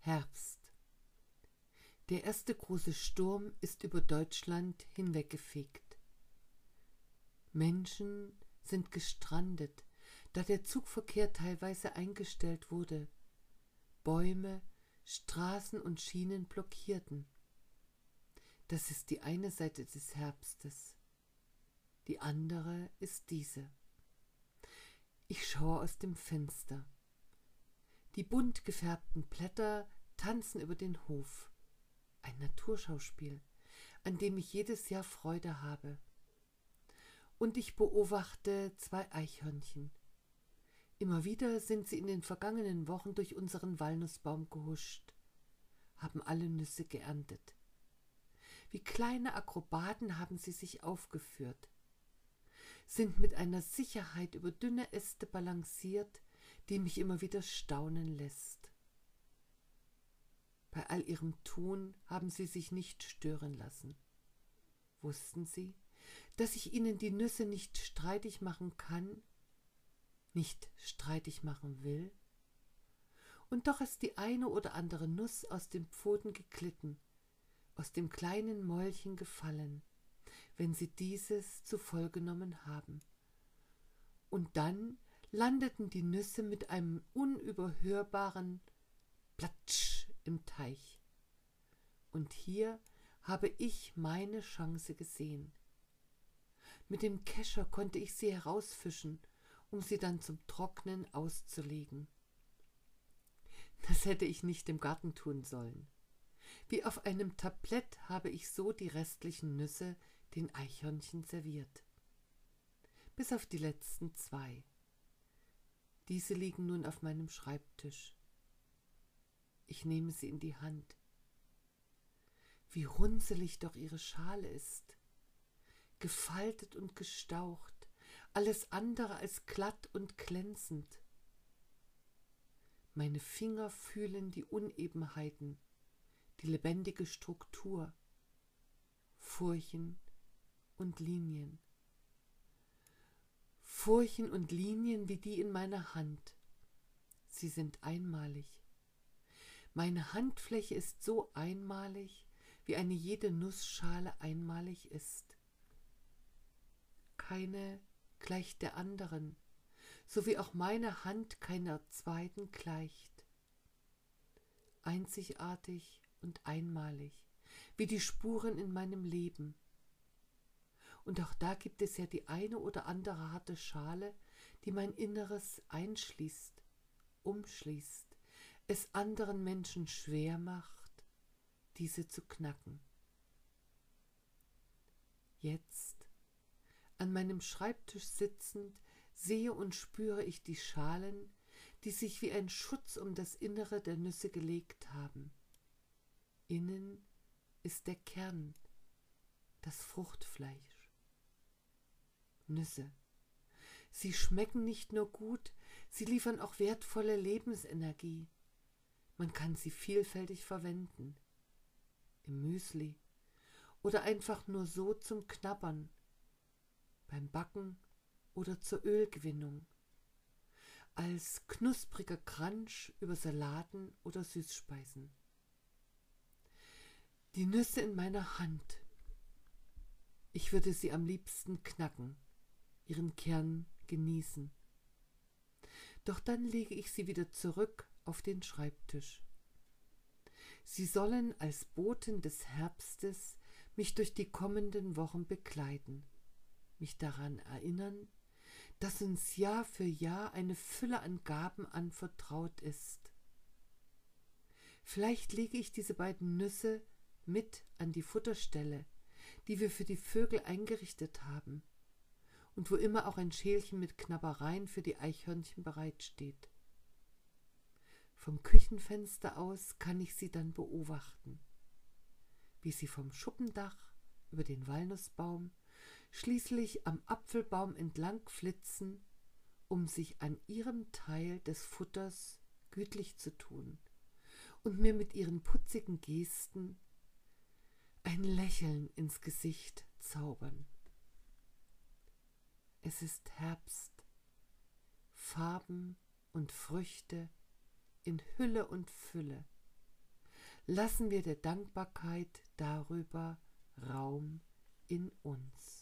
Herbst. Der erste große Sturm ist über Deutschland hinweggefegt. Menschen sind gestrandet, da der Zugverkehr teilweise eingestellt wurde. Bäume, Straßen und Schienen blockierten. Das ist die eine Seite des Herbstes. Die andere ist diese. Ich schaue aus dem Fenster. Die bunt gefärbten Blätter tanzen über den Hof. Ein Naturschauspiel, an dem ich jedes Jahr Freude habe. Und ich beobachte zwei Eichhörnchen. Immer wieder sind sie in den vergangenen Wochen durch unseren Walnussbaum gehuscht, haben alle Nüsse geerntet. Wie kleine Akrobaten haben sie sich aufgeführt, sind mit einer Sicherheit über dünne Äste balanciert, die mich immer wieder staunen lässt. Bei all ihrem Tun haben sie sich nicht stören lassen. Wussten sie, dass ich ihnen die Nüsse nicht streitig machen kann, nicht streitig machen will? Und doch ist die eine oder andere Nuss aus den Pfoten geglitten, aus dem kleinen Mäulchen gefallen, wenn sie dieses zu voll genommen haben. Und dann landeten die Nüsse mit einem unüberhörbaren Platsch im Teich. Und hier habe ich meine Chance gesehen. Mit dem Kescher konnte ich sie herausfischen, um sie dann zum Trocknen auszulegen. Das hätte ich nicht im Garten tun sollen. Wie auf einem Tablett habe ich so die restlichen Nüsse den Eichhörnchen serviert. Bis auf die letzten zwei. Diese liegen nun auf meinem Schreibtisch. Ich nehme sie in die Hand. Wie runzelig doch ihre Schale ist, gefaltet und gestaucht, alles andere als glatt und glänzend. Meine Finger fühlen die Unebenheiten, die lebendige Struktur, Furchen und Linien. Furchen und Linien wie die in meiner Hand. Sie sind einmalig. Meine Handfläche ist so einmalig, wie eine jede Nussschale einmalig ist. Keine gleicht der anderen, so wie auch meine Hand keiner zweiten gleicht. Einzigartig und einmalig, wie die Spuren in meinem Leben, und auch da gibt es ja die eine oder andere harte Schale, die mein Inneres einschließt, umschließt, es anderen Menschen schwer macht, diese zu knacken. Jetzt, an meinem Schreibtisch sitzend, sehe und spüre ich die Schalen, die sich wie ein Schutz um das Innere der Nüsse gelegt haben. Innen ist der Kern, das Fruchtfleisch. Nüsse. Sie schmecken nicht nur gut, sie liefern auch wertvolle Lebensenergie. Man kann sie vielfältig verwenden. Im Müsli oder einfach nur so zum Knabbern, beim Backen oder zur Ölgewinnung, als knuspriger Crunch über Salaten oder Süßspeisen. Die Nüsse in meiner Hand. Ich würde sie am liebsten knacken ihren Kern genießen. Doch dann lege ich sie wieder zurück auf den Schreibtisch. Sie sollen als Boten des Herbstes mich durch die kommenden Wochen begleiten, mich daran erinnern, dass uns Jahr für Jahr eine Fülle an Gaben anvertraut ist. Vielleicht lege ich diese beiden Nüsse mit an die Futterstelle, die wir für die Vögel eingerichtet haben, und wo immer auch ein Schälchen mit Knabbereien für die Eichhörnchen bereitsteht. Vom Küchenfenster aus kann ich sie dann beobachten, wie sie vom Schuppendach über den Walnussbaum, schließlich am Apfelbaum entlang flitzen, um sich an ihrem Teil des Futters gütlich zu tun und mir mit ihren putzigen Gesten ein Lächeln ins Gesicht zaubern. Es ist Herbst. Farben und Früchte in Hülle und Fülle. lassen wir der Dankbarkeit darüber Raum in uns.